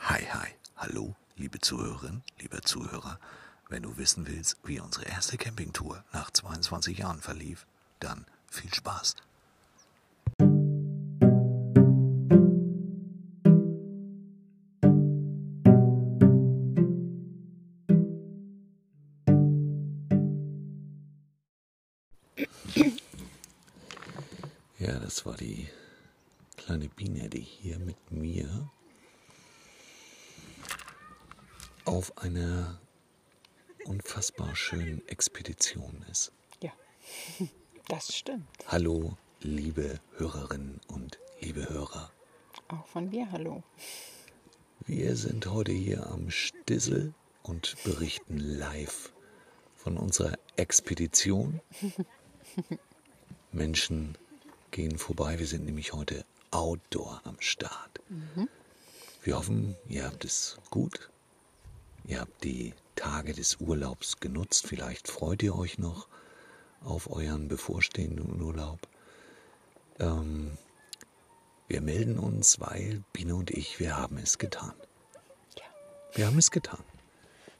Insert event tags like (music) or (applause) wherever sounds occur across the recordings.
Hi, hi, hallo, liebe Zuhörerin, lieber Zuhörer. Wenn du wissen willst, wie unsere erste Campingtour nach 22 Jahren verlief, dann viel Spaß. Unfassbar schönen Expedition ist. Ja, (laughs) das stimmt. Hallo, liebe Hörerinnen und liebe Hörer. Auch von mir hallo. Wir sind heute hier am Stissel und berichten live von unserer Expedition. (laughs) Menschen gehen vorbei. Wir sind nämlich heute outdoor am Start. Wir hoffen, ihr habt es gut. Ihr habt die Tage des Urlaubs genutzt. Vielleicht freut ihr euch noch auf euren bevorstehenden Urlaub. Ähm, wir melden uns, weil Biene und ich, wir haben es getan. Ja. Wir haben es getan.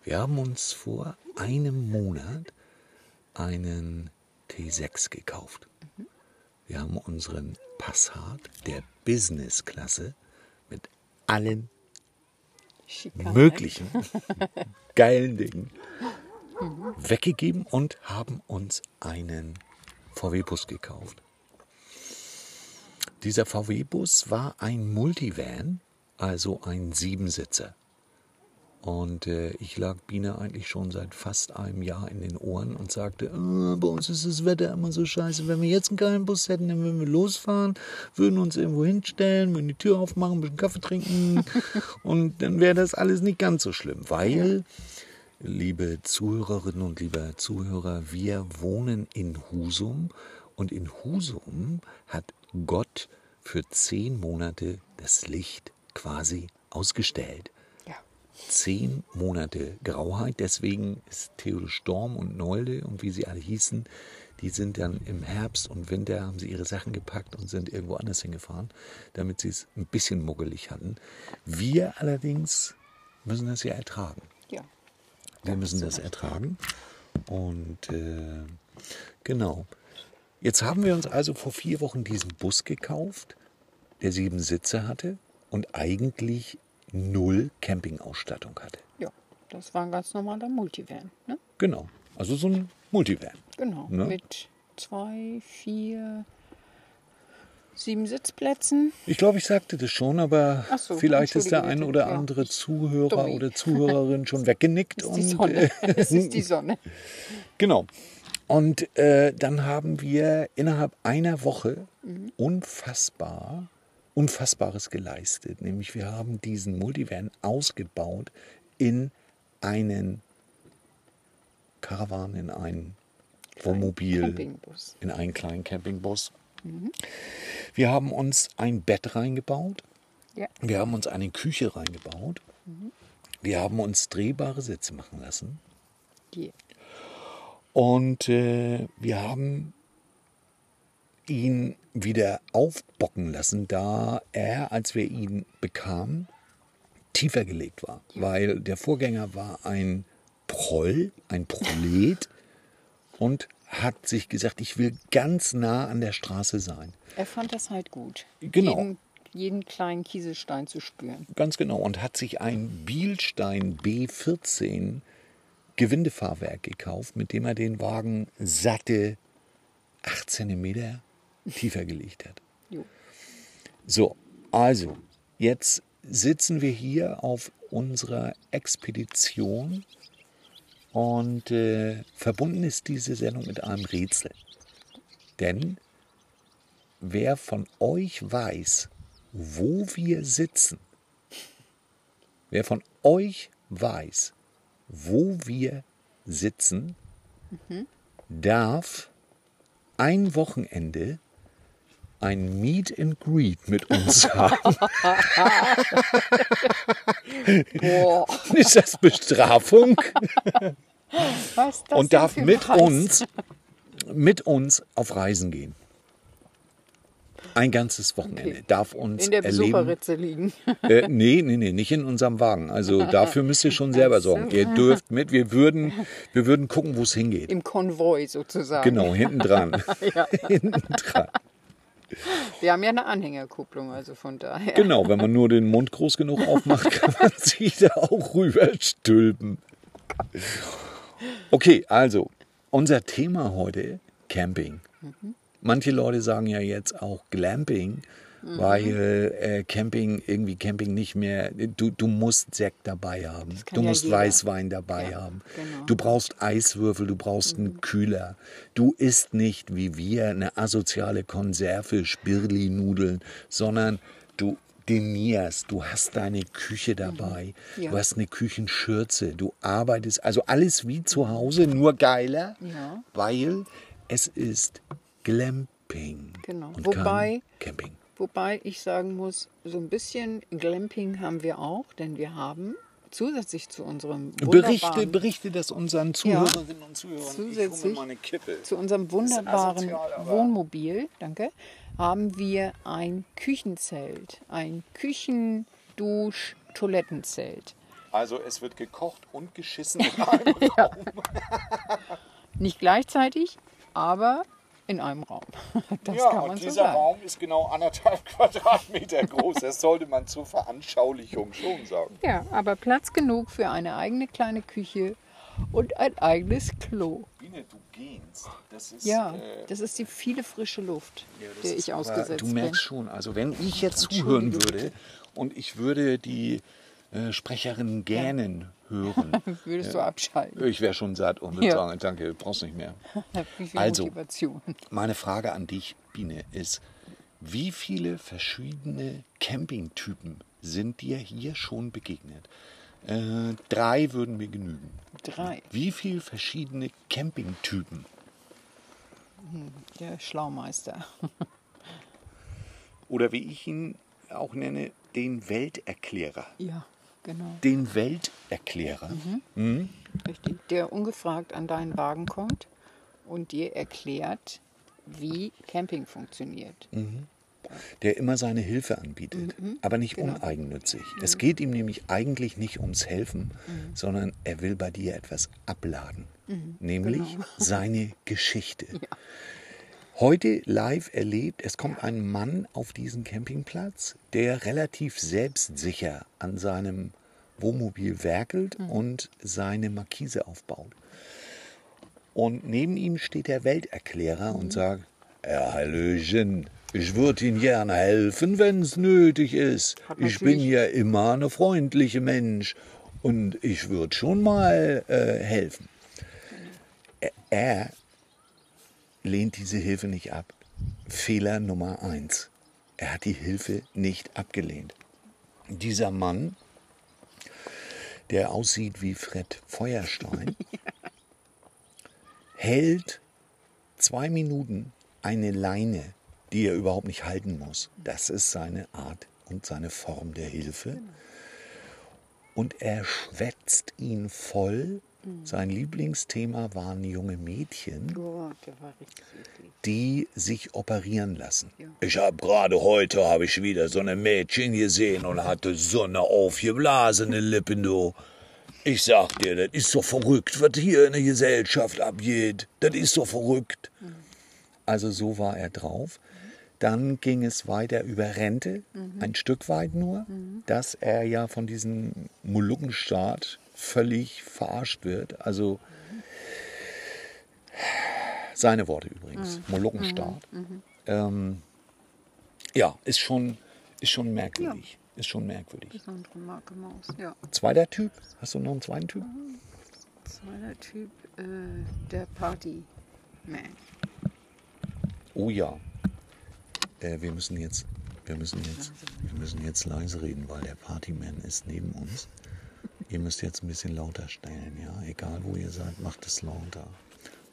Wir haben uns vor einem Monat einen T6 gekauft. Wir haben unseren Passat der Business-Klasse mit allen Schikane. möglichen (laughs) geilen Dingen weggegeben und haben uns einen VW-Bus gekauft. Dieser VW-Bus war ein Multivan, also ein Siebensitzer. Und äh, ich lag Biene eigentlich schon seit fast einem Jahr in den Ohren und sagte, äh, bei uns ist das Wetter immer so scheiße. Wenn wir jetzt einen geilen Bus hätten, dann würden wir losfahren, würden uns irgendwo hinstellen, würden die Tür aufmachen, ein bisschen Kaffee trinken (laughs) und dann wäre das alles nicht ganz so schlimm, weil, liebe Zuhörerinnen und lieber Zuhörer, wir wohnen in Husum und in Husum hat Gott für zehn Monate das Licht quasi ausgestellt. Zehn Monate Grauheit. Deswegen ist Theodor Storm und Nolde und wie sie alle hießen, die sind dann im Herbst und Winter, haben sie ihre Sachen gepackt und sind irgendwo anders hingefahren, damit sie es ein bisschen muggelig hatten. Wir allerdings müssen das ja ertragen. Ja. Wir müssen das ertragen. Und äh, genau. Jetzt haben wir uns also vor vier Wochen diesen Bus gekauft, der sieben Sitze hatte und eigentlich null Campingausstattung hatte. Ja. Das war ein ganz normaler Multivan. Ne? Genau. Also so ein Multivan. Genau. Ne? Mit zwei, vier, sieben Sitzplätzen. Ich glaube, ich sagte das schon, aber so, vielleicht ist der ein oder bitte, ja. andere Zuhörer Dummi. oder (laughs) Zuhörerin schon weggenickt. Das ist die und, Sonne. äh, (laughs) Es ist die Sonne. (laughs) Genau. Und äh, dann haben wir innerhalb einer Woche unfassbar, Unfassbares geleistet. Nämlich wir haben diesen Multivan ausgebaut in einen Caravan, in ein Wohnmobil, Campingbus. in einen kleinen Campingbus. Wir haben uns ein Bett reingebaut. Ja. Wir haben uns eine Küche reingebaut. Wir haben uns drehbare Sitze machen lassen. Yeah. Und äh, wir haben ihn wieder aufbocken lassen, da er, als wir ihn bekamen, tiefer gelegt war. Weil der Vorgänger war ein Proll, ein Prolet und hat sich gesagt, ich will ganz nah an der Straße sein. Er fand das halt gut. Genau. Jeden, jeden kleinen Kieselstein zu spüren. Ganz genau. Und hat sich ein Bielstein B14 Gewindefahrwerk gekauft, mit dem er den Wagen satte 8 cm tiefer gelegt hat. Jo. So, also, jetzt sitzen wir hier auf unserer Expedition und äh, verbunden ist diese Sendung mit einem Rätsel. Denn wer von euch weiß, wo wir sitzen, wer von euch weiß, wo wir sitzen, darf ein Wochenende ein Meet and Greet mit uns (laughs) haben. Boah, Ist das Bestrafung? was das Und darf mit Preis? uns, mit uns auf Reisen gehen. Ein ganzes Wochenende Okay. darf uns In der erleben. Besucherritze liegen. Äh, nee, nee, nee, nicht in unserem Wagen. Also (laughs) dafür müsst ihr schon selber sorgen. Ihr dürft mit. Wir würden, wir würden gucken, wo es hingeht. Im Konvoi sozusagen. Genau, hinten dran. (laughs) hinten dran. (laughs) Wir haben ja eine Anhängerkupplung, also von daher. Genau, wenn man nur den Mund groß genug aufmacht, (laughs) kann man sich da auch rüberstülpen. Okay, also unser Thema heute Camping. Manche Leute sagen ja jetzt auch Glamping, weil äh, Camping irgendwie Camping nicht mehr. Du, du musst Sekt dabei haben, du ja musst jeder. Weißwein dabei Ja, haben, genau. du brauchst Eiswürfel, du brauchst einen Kühler. Du isst nicht wie wir eine asoziale Konserve, Spirli-Nudeln, sondern du denierst, du hast deine Küche dabei, Mhm. Ja. du hast eine Küchenschürze, du arbeitest, also alles wie zu Hause, nur geiler, Ja. weil es ist Glamping. Genau. Und Wobei- Camping. Wobei ich sagen muss, so ein bisschen Glamping haben wir auch, denn wir haben zusätzlich zu unserem Berichte, wunderbaren, berichte das unseren Zuhörerinnen und Zuhörern. Zusätzlich zu unserem wunderbaren asozial, Wohnmobil, danke, haben wir ein Küchenzelt, ein Küchendusch-Toilettenzelt. Also es wird gekocht und geschissen in einem Raum. Nicht gleichzeitig, aber in einem Raum. (laughs) Das ja, kann man und so dieser sagen. Raum ist genau anderthalb (laughs) Quadratmeter groß. Das sollte man zur Veranschaulichung schon sagen. Ja, aber Platz genug für eine eigene kleine Küche und ein eigenes Klo. Biene, du gehst. Das ist, Ja, äh, das ist die viele frische Luft, das der ist ich aber- ausgesetzt Du bin. merkst schon, also wenn ich jetzt zuhören würde und ich würde die äh, Sprecherin gähnen hören, (laughs) Würdest du abschalten? ich wäre schon satt und würde Ja. sagen, danke, brauchst nicht mehr. (laughs) Also. Motivation. Meine Frage an dich, Biene, ist, wie viele verschiedene Campingtypen sind dir hier schon begegnet? Äh, drei würden mir genügen. Drei. Wie viele verschiedene Campingtypen? Der Schlaumeister. Oder wie ich ihn auch nenne, den Welterklärer. Ja, genau. Den Welterklärer. Richtig. Der ungefragt an deinen Wagen kommt und dir erklärt, wie Camping funktioniert. der immer seine Hilfe anbietet, aber nicht uneigennützig. Es geht ihm nämlich eigentlich nicht ums Helfen, sondern er will bei dir etwas abladen, nämlich seine Geschichte. (laughs) Heute live erlebt, es kommt ein Mann auf diesen Campingplatz, der relativ selbstsicher an seinem Wohnmobil werkelt und seine Markise aufbaut. Und neben ihm steht der Welterklärer und sagt, ja, Hallöchen, ich würde Ihnen gerne helfen, wenn es nötig ist. Ich bin ja immer eine freundliche Mensch und ich würde schon mal äh, helfen. Er, er lehnt diese Hilfe nicht ab. Fehler Nummer eins. Er hat die Hilfe nicht abgelehnt. Dieser Mann, der aussieht wie Fred Feuerstein, (laughs) hält zwei Minuten eine Leine, die er überhaupt nicht halten muss. Das ist seine Art und seine Form der Hilfe. Und er schwätzt ihn voll. Sein Lieblingsthema waren junge Mädchen, die sich operieren lassen. Ich habe gerade heute habe ich wieder so eine Mädchen gesehen und hatte so eine aufgeblasene Lippen, du. Ich sag dir, das ist so verrückt, was hier in der Gesellschaft abgeht. Das ist so verrückt. Also so war er drauf. Dann ging es weiter über Rente, ein Stück weit nur, dass er ja von diesem Moluckenstaat völlig verarscht wird. Also seine Worte übrigens, Moluckenstaat. Ähm, ja, ist schon, ist schon merkwürdig. Ist schon merkwürdig. Maus. Ja. Zweiter Typ? Hast du noch einen zweiten Typ? Zweiter Typ, äh, der Partyman. Oh ja. Äh, wir müssen jetzt, wir müssen jetzt, wir müssen jetzt leise reden, weil der Partyman ist neben uns. Ihr müsst jetzt ein bisschen lauter stellen, ja. Egal wo ihr seid, macht es lauter.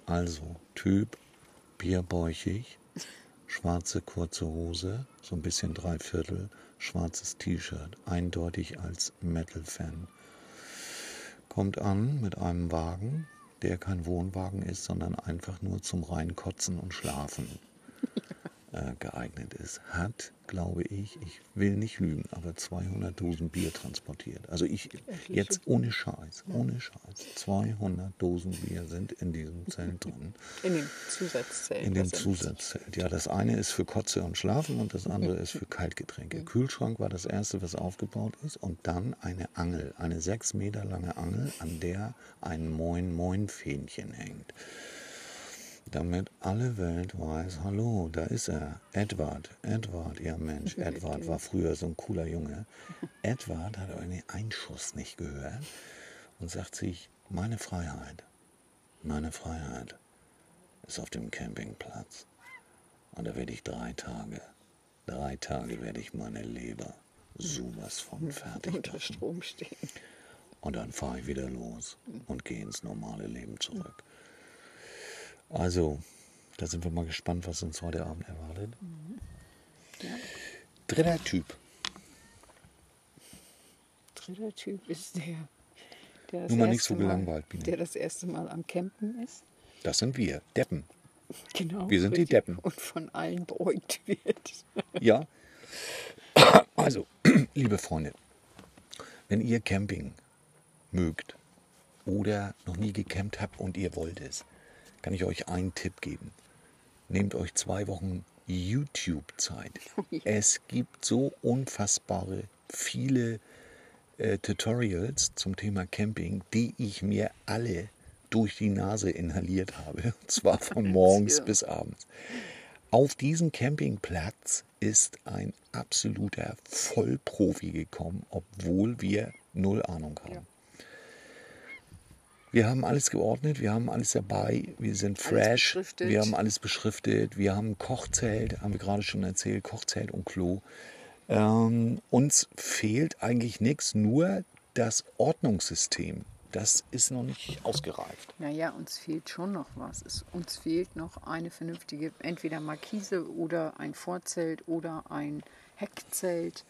Also, Typ, bierbäuchig, schwarze kurze Hose, so ein bisschen Dreiviertel, schwarzes T-Shirt, eindeutig als Metal-Fan. Kommt an mit einem Wagen, der kein Wohnwagen ist, sondern einfach nur zum Reinkotzen und Schlafen. Äh, geeignet ist, hat, glaube ich, ich will nicht lügen, aber 200 Dosen Bier transportiert. Also ich, jetzt ohne Scheiß, ohne Scheiß, 200 Dosen Bier sind in diesem Zelt drin. In dem Zusatzzelt. In dem Zusatzzelt. Ja, das eine ist für Kotze und Schlafen und das andere ist für Kaltgetränke. Kühlschrank war das erste, was aufgebaut ist. Und dann eine Angel, eine sechs Meter lange Angel, an der ein Moin-Moin-Fähnchen hängt. Damit alle Welt weiß, hallo, da ist er. Edward, Edward, ja Mensch, (laughs) Edward war früher so ein cooler Junge. Edward hat einen Einschuss nicht gehört und sagt sich, meine Freiheit, meine Freiheit ist auf dem Campingplatz. Und da werde ich drei Tage, drei Tage werde ich meine Leber sowas von (laughs) fertig unter. Strom stehen. Und dann fahre ich wieder los und gehe ins normale Leben zurück. Also, da sind wir mal gespannt, was uns heute Abend erwartet. Ja. Dritter Typ. Dritter Typ ist der, der das, Nur mal nicht erste so Mal, gelangweilt, Biene. der das erste Mal am Campen ist. Das sind wir, Deppen. Genau. Wir sind die. Deppen. Und von allen beäugt wird. Ja. Also, (clears throat) liebe Freunde, wenn ihr Camping mögt oder noch nie gecampt habt und ihr wollt es, kann ich euch einen Tipp geben. Nehmt euch zwei Wochen YouTube-Zeit. (laughs) Es gibt so unfassbare viele äh, Tutorials zum Thema Camping, die ich mir alle durch die Nase inhaliert habe. (laughs) Und zwar von (laughs) morgens Ja. bis abends. Auf diesen Campingplatz ist ein absoluter Vollprofi gekommen, obwohl wir null Ahnung haben. Ja. Wir haben alles geordnet, wir haben alles dabei, wir sind fresh, wir haben alles beschriftet, wir haben Kochzelt, haben wir gerade schon erzählt, Kochzelt und Klo. Ähm, uns fehlt eigentlich nichts, nur das Ordnungssystem. Das ist noch nicht ausgereift. Naja, uns fehlt schon noch was. Es, uns fehlt noch eine vernünftige, entweder Markise oder ein Vorzelt oder ein Heckzelt,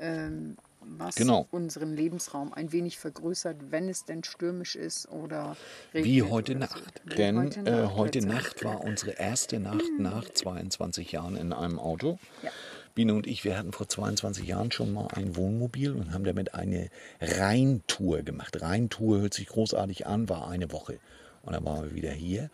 ähm, was Genau. unseren Lebensraum ein wenig vergrößert, wenn es denn stürmisch ist oder Wie regnet heute oder Nacht. So. Wie Denn heute äh, Nacht heute Nacht war unsere erste Nacht nach 22 Jahren in einem Auto. Ja. Biene und ich, wir hatten vor 22 Jahren schon mal ein Wohnmobil und haben damit eine Rheintour gemacht. Rheintour hört sich großartig an, war eine Woche. Und dann waren wir wieder hier.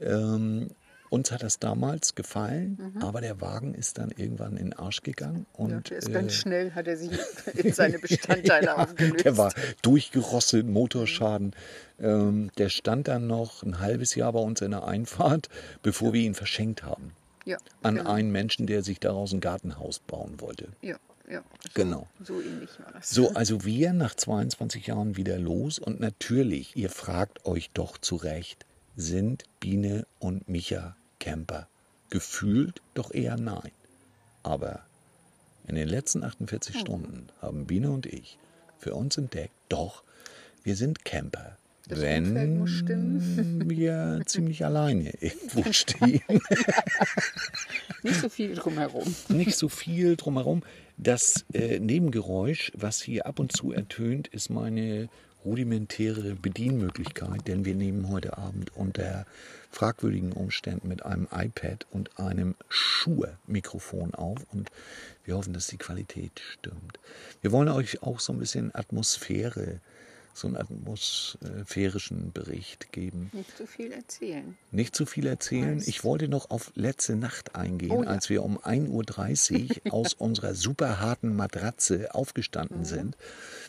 Ähm, uns hat das damals gefallen, aber der Wagen ist dann irgendwann in den Arsch gegangen. Und, Mhm. Ja, ist äh, ganz schnell, hat er sich (laughs) in seine Bestandteile aufgelöst. der war durchgerostet, Motorschaden. Ähm, der stand dann noch ein halbes Jahr bei uns in der Einfahrt, bevor wir ihn verschenkt haben. ja, An genau. einen Menschen, der sich daraus ein Gartenhaus bauen wollte. Ja, ja. So, Genau. So ähnlich war das. So, also wir nach 22 Jahren wieder los und natürlich, ihr fragt euch doch zu Recht, sind Biene und Micha Camper? Gefühlt doch eher nein. Aber in den letzten 48 Hm. Stunden haben Biene und ich für uns entdeckt, doch, wir sind Camper. Das wenn (laughs) wir ziemlich alleine irgendwo (laughs) stehen. Nicht so viel drumherum. nicht so viel drumherum. Das äh, Nebengeräusch, was hier ab und zu ertönt, ist meine rudimentäre Bedienmöglichkeit, denn wir nehmen heute Abend unter fragwürdigen Umständen mit einem iPad und einem Schuhe-Mikrofon auf und wir hoffen, dass die Qualität stimmt. Wir wollen euch auch so ein bisschen Atmosphäre, so einen atmosphärischen Bericht geben. Nicht so viel erzählen. Nicht zu viel erzählen. Ich wollte noch auf letzte Nacht eingehen, Oh ja. als wir um 1.30 Uhr (laughs) aus unserer super harten Matratze Mhm. aufgestanden sind.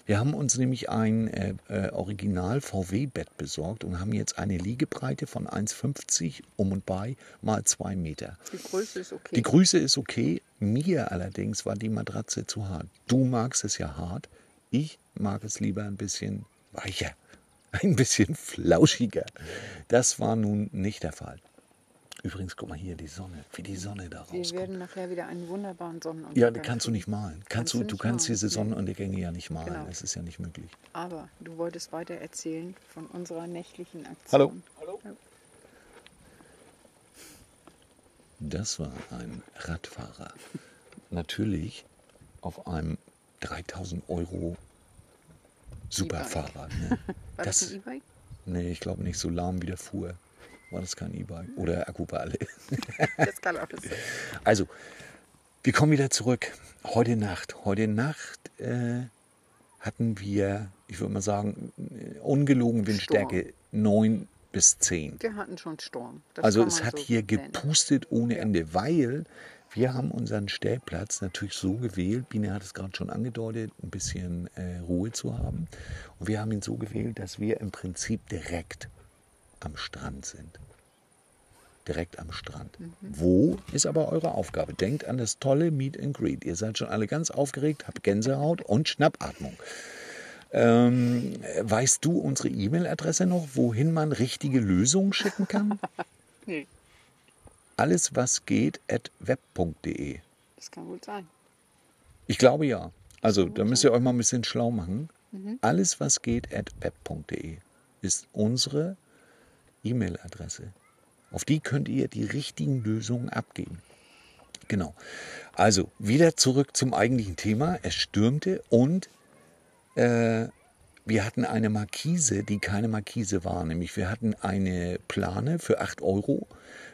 Wir haben uns nämlich ein äh, äh, Original VW-Bett besorgt und haben jetzt eine Liegebreite von 1,50 um und bei mal 2 Meter. Die Größe ist okay. Die Größe ist okay. Mir allerdings war die Matratze zu hart. Du magst es ja hart. Ich mag es lieber ein bisschen weicher, ein bisschen flauschiger. Das war nun nicht der Fall. Übrigens, guck mal hier, die Sonne, wie die Sonne da Wir rauskommt. werden nachher wieder einen wunderbaren Sonnenuntergang Ja, die kannst du nicht malen. Kannst, Kannst du, du kannst malen, diese. Sonnenuntergänge ja nicht malen. Genau. Das ist ja nicht möglich. Aber du wolltest weiter erzählen von unserer nächtlichen Aktion. Hallo. Hallo. Das war ein Radfahrer. Natürlich auf einem 3000 Euro Superfahrrad. Ne? (laughs) War das, Das, ein E-Bike? nee, ich glaube nicht so lahm wie der fuhr. war das kein E-Bike. Oder Akkuball. (laughs) Das kann auch das sein. Also, wir kommen wieder zurück. Heute Nacht. Heute Nacht äh, hatten wir, ich würde mal sagen, ungelogen Windstärke 9 bis 10. Wir hatten schon Sturm. Das Also es hat so hier nennen. gepustet ohne Ende, weil wir haben unseren Stellplatz natürlich so gewählt, Biene hat es gerade schon angedeutet, ein bisschen äh, Ruhe zu haben. Und wir haben ihn so gewählt, dass wir im Prinzip direkt am Strand sind. Direkt am Strand. Mhm. Wo ist aber eure Aufgabe? Denkt an das tolle Meet and Greet. Ihr seid schon alle ganz aufgeregt, habt Gänsehaut und Schnappatmung. Ähm, weißt du unsere E-Mail-Adresse noch, wohin man richtige Lösungen schicken kann? (laughs) Nee, alles was geht at web.de. das kann gut sein. Ich glaube ja. Also da müsst ihr euch mal ein bisschen schlau machen. Alles was geht at web.de ist unsere E-Mail-Adresse. Auf die könnt ihr die richtigen Lösungen abgeben. Genau. Also wieder zurück zum eigentlichen Thema. Es stürmte und äh, wir hatten eine Markise, die keine Markise war. Nämlich wir hatten eine Plane für 8 Euro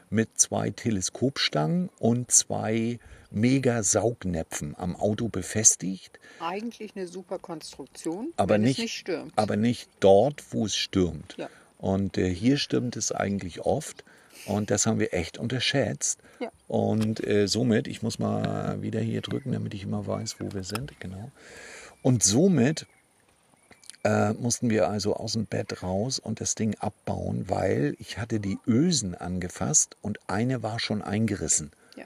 mit zwei Teleskopstangen und zwei Mega-Saugnäpfen am Auto befestigt, Eigentlich eine super Konstruktion, aber nicht, es nicht stürmt. aber nicht dort, wo es stürmt. Ja. Und äh, hier stürmt es eigentlich oft. Und das haben wir echt unterschätzt. Ja. Und äh, somit, ich muss mal wieder hier drücken, damit ich immer weiß, wo wir sind. Genau. Und somit äh, mussten wir also aus dem Bett raus und das Ding abbauen, weil ich hatte die Ösen angefasst und eine war schon eingerissen. Ja.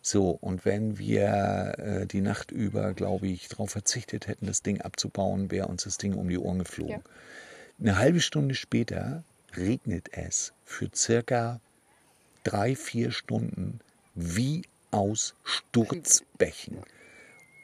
So, und wenn wir äh, die Nacht über, glaube ich, darauf verzichtet hätten, das Ding abzubauen, wäre uns das Ding um die Ohren geflogen. Ja. Eine halbe Stunde später regnet es für circa drei, vier Stunden wie aus Sturzbächen.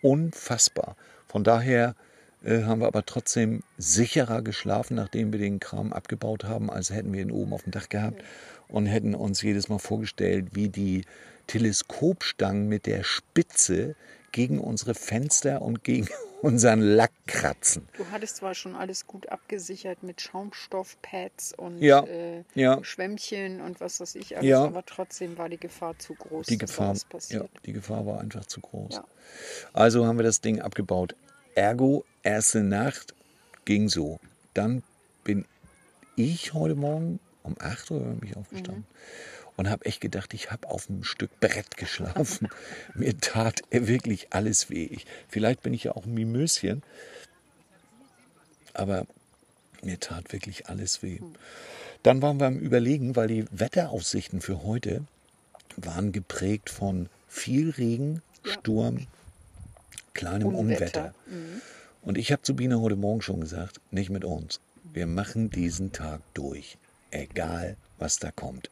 Unfassbar. Von daher äh, haben wir aber trotzdem sicherer geschlafen, nachdem wir den Kram abgebaut haben, als hätten wir ihn oben auf dem Dach gehabt und hätten uns jedes Mal vorgestellt, wie die Teleskopstangen mit der Spitze gegen unsere Fenster und gegen (laughs) unseren Lack kratzen. Du hattest zwar schon alles gut abgesichert mit Schaumstoffpads und Ja, äh, ja. Schwämmchen und was weiß ich alles, Ja. aber trotzdem war die Gefahr zu groß, Die Gefahr, ja, die Gefahr war einfach zu groß. Also haben wir das Ding abgebaut. Ergo, erste Nacht ging so. Dann bin ich heute Morgen um 8 Uhr bin ich aufgestanden und habe echt gedacht, ich habe auf einem Stück Brett geschlafen. (laughs) Mir tat wirklich alles weh. Ich, vielleicht bin ich ja auch ein Mimöschen, aber mir tat wirklich alles weh. Dann waren wir am Überlegen, weil die Wetteraussichten für heute waren geprägt von viel Regen, Sturm, kleinem Unwetter. Unwetter. Und ich habe zu Biene heute Morgen schon gesagt, nicht mit uns. Wir machen diesen Tag durch, egal was da kommt.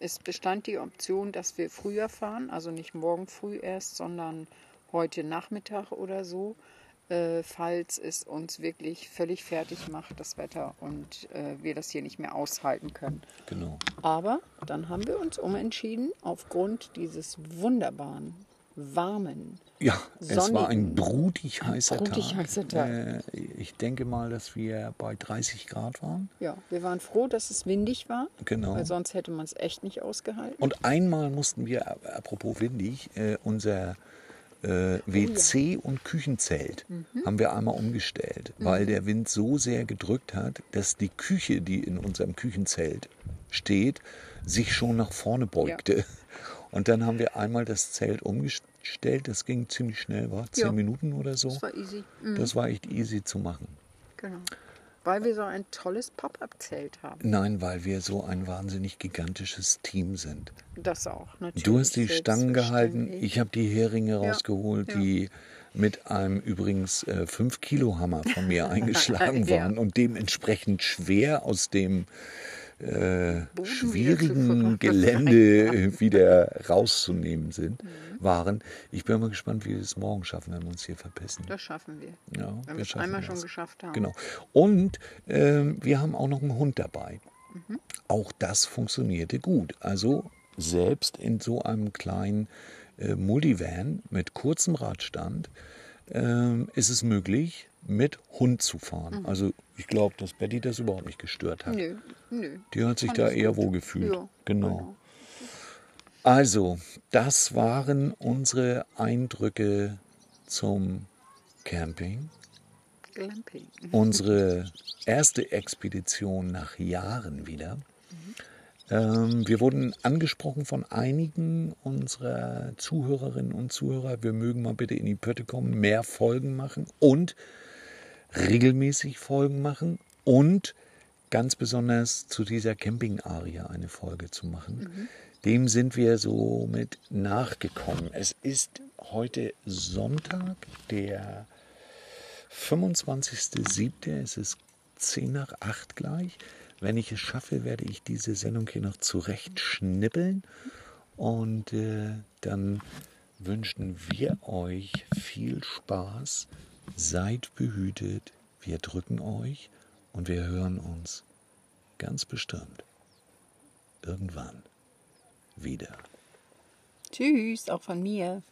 Es bestand die Option, dass wir früher fahren, also nicht morgen früh erst, sondern heute Nachmittag oder so, äh, falls es uns wirklich völlig fertig macht, das Wetter, und äh, wir das hier nicht mehr aushalten können. Genau. Aber dann haben wir uns umentschieden, aufgrund dieses wunderbaren, warmen, Ja, es war ein Sonnigen. brutig heißer brutig Tag. heißer Tag. Äh, ich denke mal, dass wir bei 30 Grad waren. ja, wir waren froh, dass es windig war, Genau. weil sonst hätte man es echt nicht ausgehalten. Und einmal mussten wir, ap- apropos windig, äh, unser äh, WC und Küchenzelt haben wir einmal umgestellt, weil der Wind so sehr gedrückt hat, dass die Küche, die in unserem Küchenzelt steht, sich schon nach vorne beugte. Und dann haben wir einmal das Zelt umgestellt. Das ging ziemlich schnell, war zehn Ja. Minuten oder so. das war easy. Mhm, Das war echt easy zu machen. genau. Weil wir so ein tolles Pop-up-Zelt haben. Nein, weil wir so ein wahnsinnig gigantisches Team sind. Das auch, natürlich. Du hast die Stangen gehalten, ich habe die Heringe Ja, rausgeholt, ja. die mit einem übrigens 5 Kilo Hammer von mir (laughs) eingeschlagen Ja. waren und dementsprechend schwer aus dem äh, schwierigen Gelände (laughs) wieder rauszunehmen sind, Mhm. waren. Ich bin mal gespannt, wie wir es morgen schaffen, wenn wir uns hier verpissen. Das schaffen wir. Ja, Wenn wir es einmal das. schon geschafft haben. Genau. Und ähm, wir haben auch noch einen Hund dabei. Mhm. Auch das funktionierte gut. Also selbst in so einem kleinen äh, Multivan mit kurzem Radstand ähm, ist es möglich, mit Hund zu fahren. Also ich glaube, dass Betty das überhaupt nicht gestört hat. Nö, nö. Die hat sich Fand da eher gut. wohl gefühlt. Ja, genau. Also, das waren unsere Eindrücke zum Camping. Glamping. (laughs) Unsere erste Expedition nach Jahren wieder. Ähm, wir wurden angesprochen von einigen unserer Zuhörerinnen und Zuhörer, wir mögen mal bitte in die Pötte kommen, mehr Folgen machen und regelmäßig Folgen machen und ganz besonders zu dieser Camping-Aria eine Folge zu machen. Dem sind wir somit nachgekommen. Es ist heute Sonntag, der 25.07. Es ist 10 nach 8 gleich. Wenn ich es schaffe, werde ich diese Sendung hier noch zurecht schnippeln. Und äh, dann wünschen wir euch viel Spaß. Seid behütet. Wir drücken euch und wir hören uns ganz bestimmt irgendwann wieder. Tschüss, auch von mir.